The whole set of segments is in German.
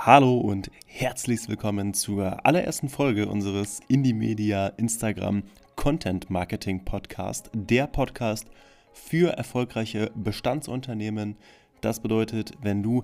Hallo und herzlich willkommen zur allerersten Folge unseres Indie Media Instagram Content Marketing Podcast, der Podcast für erfolgreiche Bestandsunternehmen. Das bedeutet, wenn du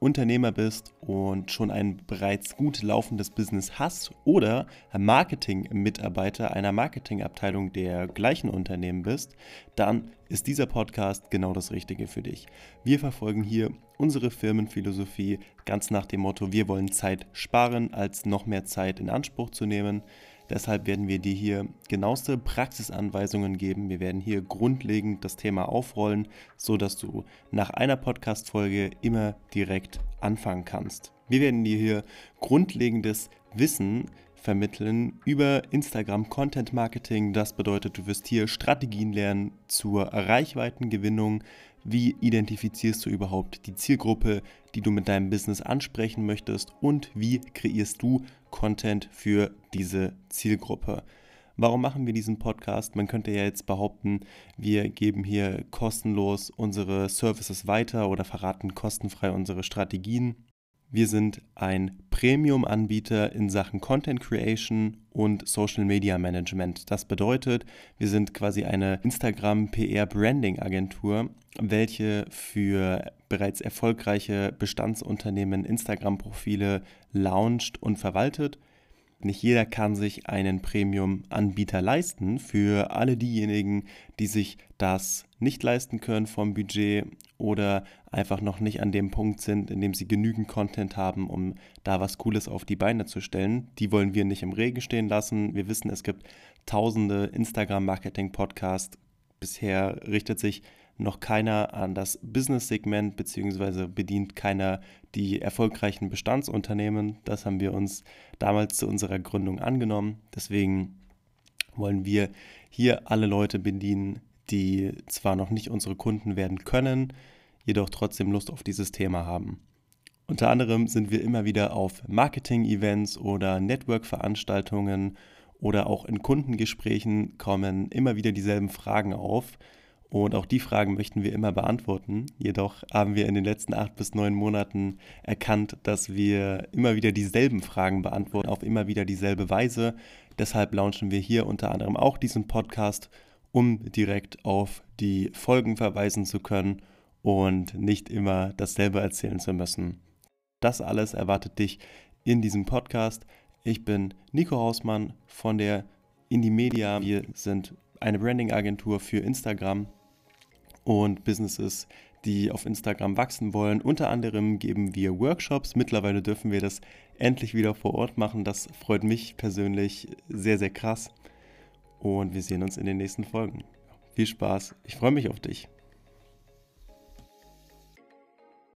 Unternehmer bist und schon ein bereits gut laufendes Business hast oder Marketing-Mitarbeiter einer Marketingabteilung der gleichen Unternehmen bist, dann ist dieser Podcast genau das Richtige für dich. Wir verfolgen hier unsere Firmenphilosophie ganz nach dem Motto, wir wollen Zeit sparen, als noch mehr Zeit in Anspruch zu nehmen. Deshalb werden wir dir hier genaueste Praxisanweisungen geben. Wir werden hier grundlegend das Thema aufrollen, sodass du nach einer Podcast-Folge immer direkt anfangen kannst. Wir werden dir hier grundlegendes Wissen vermitteln über Instagram Content Marketing. Das bedeutet, du wirst hier Strategien lernen zur Reichweitengewinnung. Wie identifizierst du überhaupt die Zielgruppe, die du mit deinem Business ansprechen möchtest und wie kreierst du Content für diese Zielgruppe? Warum machen wir diesen Podcast? Man könnte ja jetzt behaupten, wir geben hier kostenlos unsere Services weiter oder verraten kostenfrei unsere Strategien. Wir sind ein Premium-Anbieter in Sachen Content Creation und Social Media Management. Das bedeutet, wir sind quasi eine Instagram PR Branding Agentur, welche für bereits erfolgreiche Bestandsunternehmen Instagram-Profile launcht und verwaltet nicht jeder kann sich einen Premium-Anbieter leisten. Für alle diejenigen, die sich das nicht leisten können vom Budget oder einfach noch nicht an dem Punkt sind, in dem sie genügend Content haben, um da was Cooles auf die Beine zu stellen, die wollen wir nicht im Regen stehen lassen. Wir wissen, es gibt tausende Instagram-Marketing-Podcasts. Bisher richtet sich noch keiner an das Business-Segment beziehungsweise bedient keiner die erfolgreichen Bestandsunternehmen. Das haben wir uns damals zu unserer Gründung angenommen. Deswegen wollen wir hier alle Leute bedienen, die zwar noch nicht unsere Kunden werden können, jedoch trotzdem Lust auf dieses Thema haben. Unter anderem sind wir immer wieder auf Marketing-Events oder Network-Veranstaltungen oder auch in Kundengesprächen kommen immer wieder dieselben Fragen auf, und auch die Fragen möchten wir immer beantworten. Jedoch haben wir in den letzten acht bis neun Monaten erkannt, dass wir immer wieder dieselben Fragen beantworten, auf immer wieder dieselbe Weise. Deshalb launchen wir hier unter anderem auch diesen Podcast, um direkt auf die Folgen verweisen zu können und nicht immer dasselbe erzählen zu müssen. Das alles erwartet dich in diesem Podcast. Ich bin Nico Hausmann von der Indie Media. Wir sind eine Branding-Agentur für Instagram und Businesses, die auf Instagram wachsen wollen. Unter anderem geben wir Workshops. Mittlerweile dürfen wir das endlich wieder vor Ort machen. Das freut mich persönlich sehr, sehr krass. Und wir sehen uns in den nächsten Folgen. Viel Spaß. Ich freue mich auf dich.